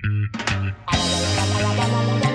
la, la.